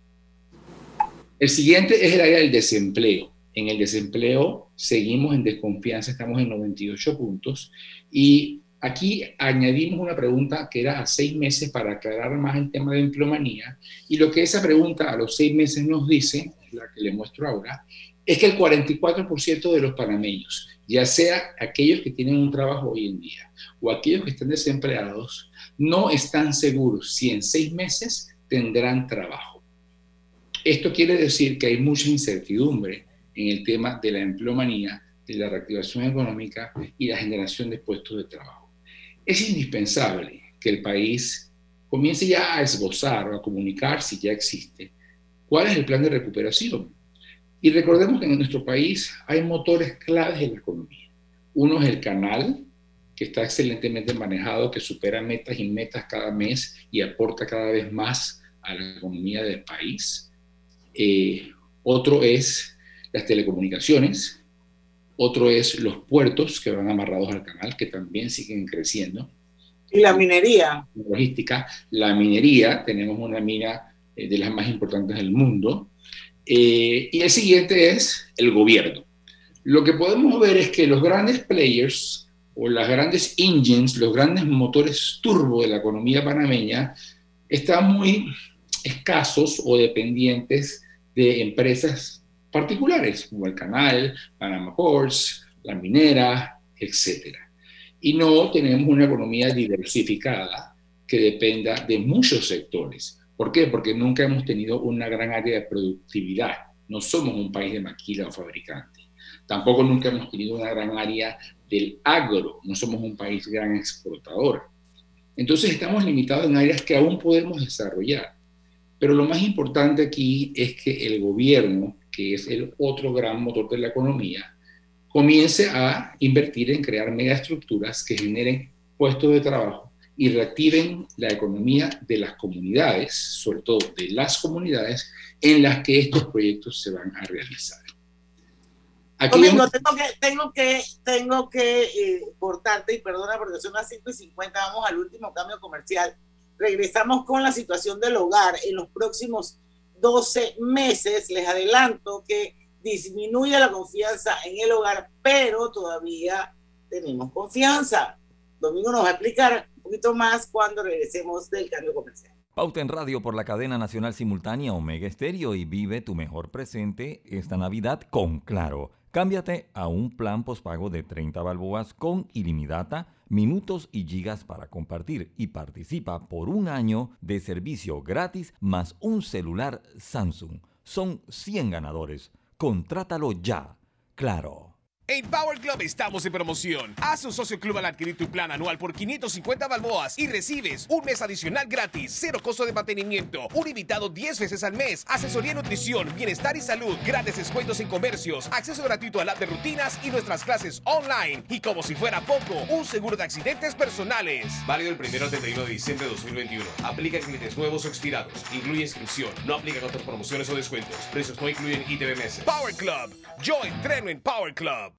El siguiente es el área del desempleo. En el desempleo seguimos en desconfianza, estamos en 98 puntos y aquí añadimos una pregunta que era a seis meses para aclarar más el tema de empleomanía y lo que esa pregunta a los seis meses nos dice, la que le muestro ahora, es que el 44% de los panameños, ya sea aquellos que tienen un trabajo hoy en día o aquellos que están desempleados, no están seguros si en seis meses tendrán trabajo. Esto quiere decir que hay mucha incertidumbre en el tema de la empleomanía, la reactivación económica y la generación de puestos de trabajo. Es indispensable que el país comience ya a esbozar o a comunicar, si ya existe, cuál es el plan de recuperación. Y recordemos que en nuestro país hay motores claves en la economía. Uno es el canal, que está excelentemente manejado, que supera metas y metas cada mes y aporta cada vez más a la economía del país. Eh, otro es las telecomunicaciones, otro es los puertos que van amarrados al canal, que también siguen creciendo. Y la minería. Logística, la minería, tenemos una mina eh, de las más importantes del mundo. Eh, y el siguiente es el gobierno. lo que podemos ver es que los grandes players o las grandes engines, los grandes motores turbo de la economía panameña, están muy escasos o dependientes de empresas particulares, como el canal, Panama Ports, la minera, etc. Y no tenemos una economía diversificada que dependa de muchos sectores. ¿Por qué? Porque nunca hemos tenido una gran área de productividad. No somos un país de maquila o fabricante. Tampoco nunca hemos tenido una gran área del agro. No somos un país gran exportador. Entonces estamos limitados en áreas que aún podemos desarrollar. Pero lo más importante aquí es que el gobierno, que es el otro gran motor de la economía, comience a invertir en crear megaestructuras que generen puestos de trabajo y reactiven la economía de las comunidades, sobre todo de las comunidades en las que estos proyectos se van a realizar. Domingo, tengo que, tengo que, tengo que eh, cortarte y perdona porque son las 5 y 50, vamos al último cambio comercial regresamos con la situación del hogar en los próximos 12 meses. Les adelanto que disminuye la confianza en el hogar, pero todavía tenemos confianza. Domingo nos va a explicar un poquito más cuando regresemos del cambio comercial. Pauta en radio por la cadena nacional simultánea Omega Estéreo y vive tu mejor presente esta Navidad con Claro. Cámbiate a un plan postpago de 30 balboas con ilimitada minutos y gigas para compartir y participa por un año de servicio gratis más un celular Samsung. Son 100 ganadores. Contrátalo ya. Claro. En Power Club estamos en promoción. Haz un socio club al adquirir tu plan anual por 550 balboas y recibes un mes adicional gratis, cero costo de mantenimiento, un invitado 10 veces al mes, asesoría nutrición, bienestar y salud, grandes descuentos en comercios, acceso gratuito al app de rutinas y nuestras clases online. Y como si fuera poco, un seguro de accidentes personales. Válido el primero al 31 de diciembre de 2021. Aplica en clientes nuevos o expirados. Incluye inscripción. No aplica otras promociones o descuentos. Precios no incluyen ITBMS. Power Club. Yo entreno en Power Club.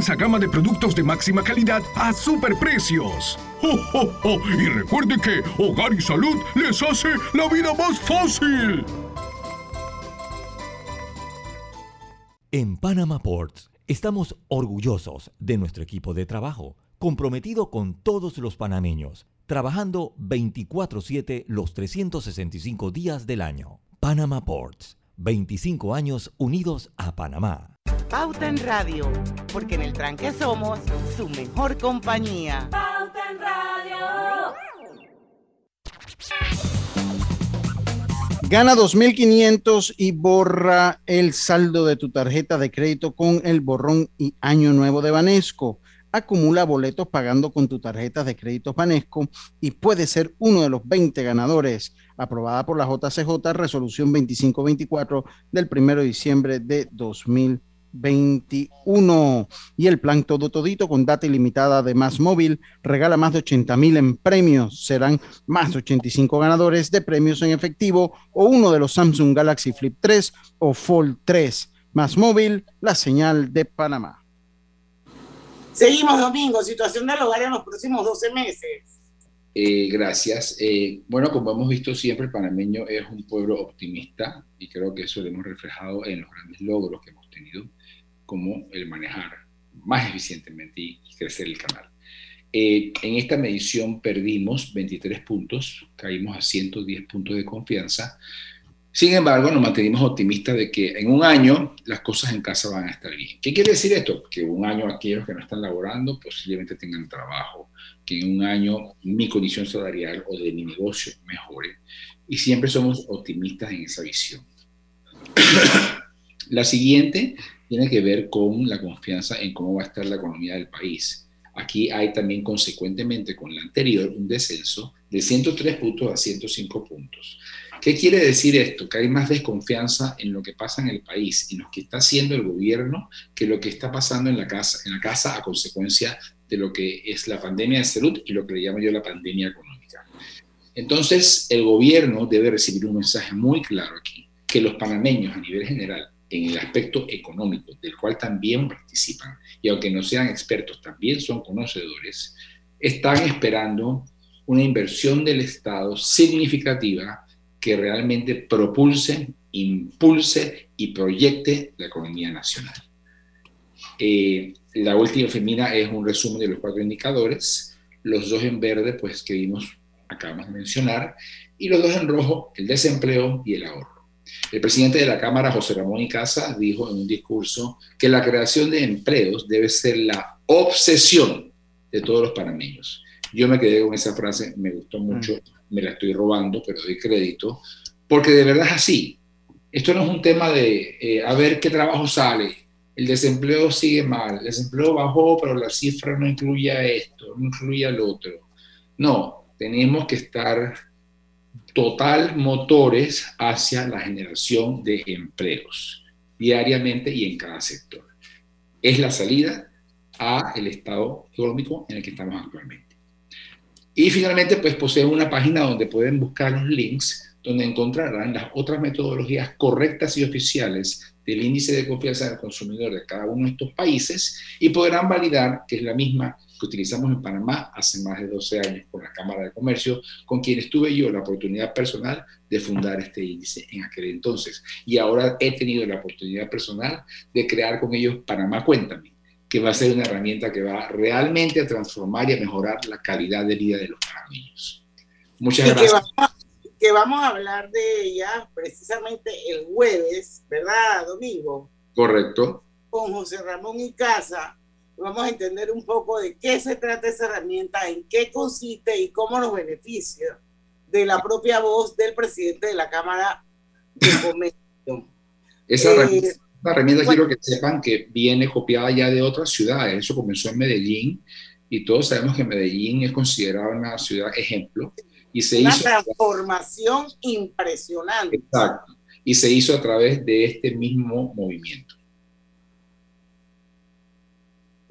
extensa gama de productos de máxima calidad a superprecios. ¡Oh, Y recuerde que Hogar y Salud les hace la vida más fácil. En Panama Ports estamos orgullosos de nuestro equipo de trabajo, comprometido con todos los panameños, trabajando 24/7 los 365 días del año. Panama Ports, 25 años unidos a Panamá. Pauta en Radio, porque en el tranque somos su mejor compañía. Pauta en Radio. Gana 2.500 y borra el saldo de tu tarjeta de crédito con el borrón y año nuevo de Banesco. Acumula boletos pagando con tu tarjeta de crédito Banesco y puede ser uno de los 20 ganadores. Aprobada por la JCJ, resolución 2524 del 1 de diciembre de 2020. 21. Y el plan Todo Todito con data ilimitada de Más Móvil regala más de 80 mil en premios. Serán más de 85 ganadores de premios en efectivo o uno de los Samsung Galaxy Flip 3 o Fold 3. Más Móvil, la señal de Panamá. Seguimos, Domingo. Situación del hogar en los próximos 12 meses. Eh, gracias. Eh, bueno, como hemos visto siempre, el panameño es un pueblo optimista y creo que eso lo hemos reflejado en los grandes logros que hemos tenido como el manejar más eficientemente y, crecer el canal. Eh, en esta medición perdimos 23 puntos, caímos a 110 puntos de confianza, Sin embargo, nos mantenimos optimistas de que en un año las cosas en casa van a estar bien. ¿Qué quiere decir esto? Que un año aquellos que no están laborando posiblemente tengan trabajo, que en un año mi condición salarial o de mi negocio mejore. Y siempre somos optimistas en esa visión. la siguiente tiene que ver con la confianza en cómo va a estar la economía del país. Aquí hay también consecuentemente con la anterior un descenso de 103 puntos a 105 puntos. ¿Qué quiere decir esto? Que hay más desconfianza en lo que pasa en el país y lo que está haciendo el gobierno que lo que está pasando en la casa, en la casa a consecuencia de lo que es la pandemia de salud y lo que le llamo yo la pandemia económica. Entonces, el gobierno debe recibir un mensaje muy claro aquí, que los panameños a nivel general, en el aspecto económico, del cual también participan, y aunque no sean expertos, también son conocedores, están esperando una inversión del Estado significativa que realmente propulse, impulse y proyecte la economía nacional. Eh, la última femina es un resumen de los cuatro indicadores, los dos en verde, pues que vimos, acabamos de mencionar, y los dos en rojo, el desempleo y el ahorro. El presidente de la Cámara, José Ramón Icaza, dijo en un discurso que la creación de empleos debe ser la obsesión de todos los panameños. Yo me quedé con esa frase, me gustó mucho, me la estoy robando, pero doy crédito, porque de verdad es así. Esto no es un tema de eh, a ver qué trabajo sale, el desempleo sigue mal, el desempleo bajó, pero la cifra no incluye a esto, no incluye al otro. No, tenemos que estar total motores hacia la generación de empleos diariamente y en cada sector. Es la salida a el estado económico en el que estamos actualmente. Y finalmente, pues posee una página donde pueden buscar los links, donde encontrarán las otras metodologías correctas y oficiales del índice de confianza del consumidor de cada uno de estos países y podrán validar que es la misma que utilizamos en Panamá hace más de 12 años con la Cámara de Comercio, con quienes tuve yo la oportunidad personal de fundar este índice en aquel entonces. Y ahora he tenido la oportunidad personal de crear con ellos Panamá Cuéntame, que va a ser una herramienta que va realmente a transformar y a mejorar la calidad de vida de los panameños. Muchas gracias. Que vamos, que vamos, a hablar de ella precisamente el jueves, ¿verdad, Domingo? Correcto. Con José Ramón y Casa. Vamos a entender un poco de qué se trata esa herramienta, en qué consiste y cómo nos beneficia de la propia voz del presidente de la Cámara de Comercio. Esa eh, herramienta quiero que sepan que viene copiada ya de otras ciudades. Eso comenzó en Medellín y todos sabemos que Medellín es considerada una ciudad ejemplo. Y se una hizo, transformación impresionante. Exacto. Y se hizo a través de este mismo movimiento.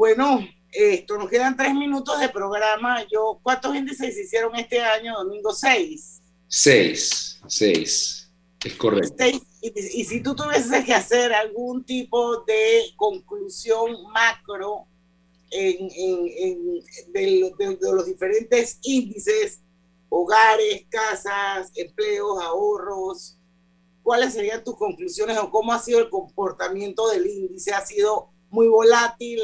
Bueno, esto nos quedan tres minutos de programa. Yo, ¿cuántos índices hicieron este año, domingo? Seis. Seis, seis. Es correcto. Seis y, si tú tuvieses que hacer algún tipo de conclusión macro en, de, los diferentes índices, hogares, casas, empleos, ahorros, ¿cuáles serían tus conclusiones o cómo ha sido el comportamiento del índice? ¿Ha sido muy volátil?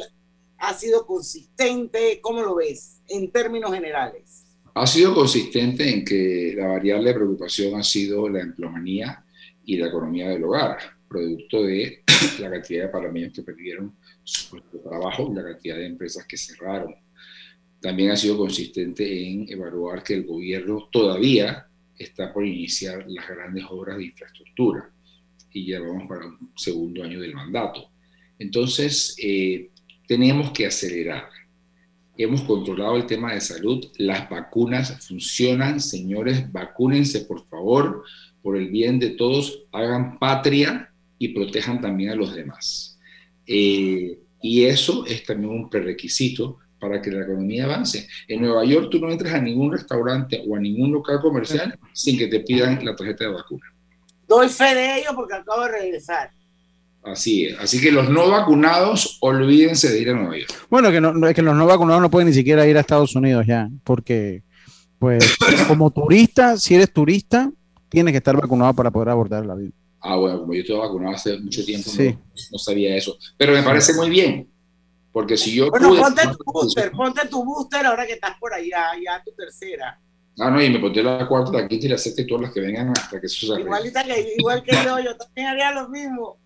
¿Ha sido consistente? ¿Cómo lo ves en términos generales? Ha sido consistente en que la variable de preocupación ha sido la empleomanía y la economía del hogar, producto de la cantidad de panameños que perdieron su trabajo y la cantidad de empresas que cerraron. También ha sido consistente en evaluar que el gobierno todavía está por iniciar las grandes obras de infraestructura y ya vamos para un segundo año del mandato. Entonces, eh, tenemos que acelerar. Hemos controlado el tema de salud, las vacunas funcionan, señores, vacúnense por favor, por el bien de todos, hagan patria y protejan también a los demás. Eh, y eso es también un prerequisito para que la economía avance. En Nueva York tú no entras a ningún restaurante o a ningún local comercial sin que te pidan la tarjeta de vacuna. Doy fe de ello porque acabo de regresar. Así es. Así que los no vacunados, olvídense de ir a Nueva York. Bueno, que, no, es que los no vacunados no pueden ni siquiera ir a Estados Unidos ya, porque, pues, como turista, si eres turista, tienes que estar vacunado para poder abordar la vida. Ah, bueno, como yo estuve vacunado hace mucho tiempo, no, sabía eso. Pero me parece muy bien, porque si yo... Bueno, ponte tu booster, ponte tu booster ahora que estás por allá, ya tu tercera. Ah, no, y me pondría la cuarta, la quinta y la sexta y todas las que vengan hasta que eso se. Igualita que, igual que yo, yo también haría lo mismo.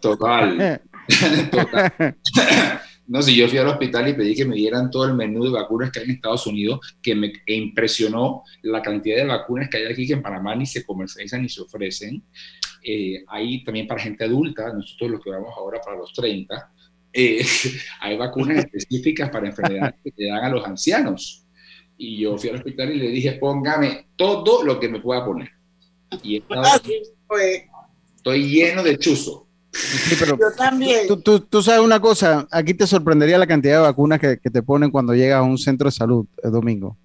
Total. Total. No, si yo fui al hospital y pedí que me dieran todo el menú de vacunas que hay en Estados Unidos, que me impresionó la cantidad de vacunas que hay aquí que en Panamá ni se comercializan ni se ofrecen. Eh, hay también para gente adulta, nosotros los que vamos ahora para los 30, eh, hay vacunas específicas para enfermedades que le dan a los ancianos. Y yo fui al hospital y le dije, póngame todo lo que me pueda poner. Y estaba, estoy lleno de chuzo. Sí, pero Yo también. Tú, tú- tú sabes una cosa, aquí te sorprendería la cantidad de vacunas que, que te ponen cuando llegas a un centro de salud el domingo.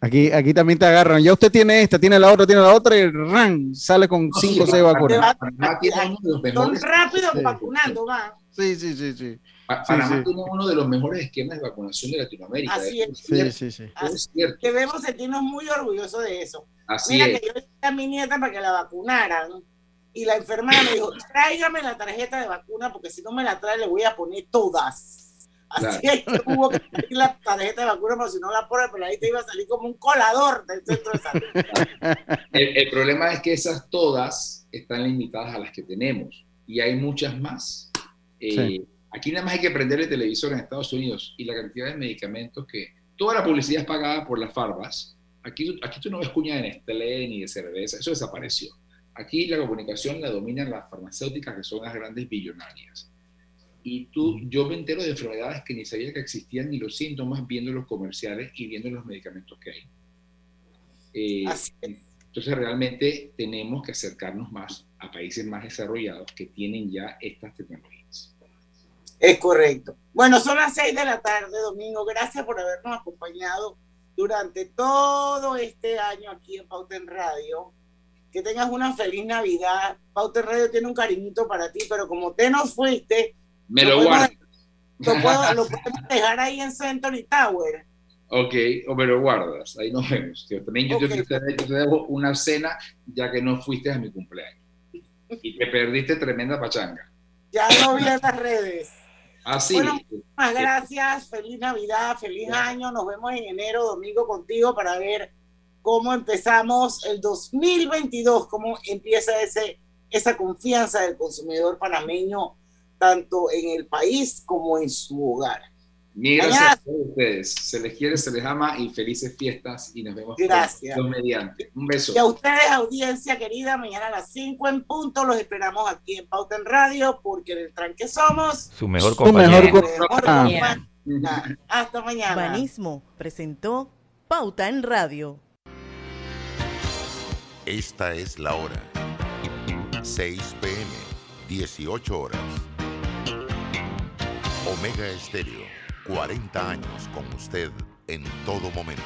Aquí, aquí también te agarran. Ya usted tiene esta, tiene la otra, tiene la otra y ran, sale con cinco o seis vacunas. Panamá tiene uno de los Son rápidos Sí. vacunando, va. Sí, sí, sí, sí. Pa- Sí, Panamá sí. tiene uno de los mejores esquemas de vacunación de Latinoamérica. Así es. cierto. Sí, sí, sí. Eso es cierto. Debemos sentirnos muy orgullosos de eso. Así Mira es. que yo le dije a mi nieta para que la vacunaran y la enfermera me dijo, tráigame la tarjeta de vacuna porque si no me la trae le voy a poner todas. Así Claro. es que hubo que pedir la tarjeta de vacuna porque si no la pone, pero ahí te iba a salir como un colador del centro de salud. El, el problema es que esas todas están limitadas a las que tenemos y hay muchas más. Eh, Sí. Aquí nada más hay que prender el televisor en Estados Unidos y la cantidad de medicamentos que toda la publicidad es pagada por las farmas. Aquí, aquí tú no ves cuña de Nestlé ni de cerveza, eso desapareció. Aquí la comunicación la dominan las farmacéuticas que son las grandes billonarias. Y tú, yo me entero de enfermedades que ni sabía que existían ni los síntomas viendo los comerciales y viendo los medicamentos que hay. Eh, entonces realmente tenemos que acercarnos más a países más desarrollados que tienen ya estas tecnologías. Es correcto. Bueno, son las seis de la tarde, Domingo. Gracias por habernos acompañado durante todo este año aquí en Pauta en Radio. Que tengas una feliz Navidad. Pauta Radio tiene un cariñito para ti, pero como te nos fuiste, Me Lo lo podemos- guardo. lo, puedo- lo podemos dejar ahí en Century Tower. Ok, o me lo guardas, ahí nos vemos. Yo también yo, te- debo una cena ya que no fuiste a mi cumpleaños. Y te perdiste tremenda pachanga. Ya lo vi en las redes. Así. Bueno, muchas gracias. Feliz Navidad, feliz año. Nos vemos en enero, domingo contigo para ver cómo empezamos el 2022, cómo empieza ese, esa confianza del consumidor panameño, tanto en el país como en su hogar. Mil gracias a ustedes. Se les quiere, se les ama y felices fiestas y nos vemos Gracias. pronto, mediante. Un beso. Y a ustedes, audiencia querida, mañana a las 5 en punto los esperamos aquí en Pauta en Radio, porque en el tranque somos Su mejor Su compañía. mejor mejor compañía. compañía. Hasta mañana. Banismo presentó Pauta en Radio. Esta es la hora. 6 pm, 18 horas. Omega Estéreo, 40 años con usted en todo momento.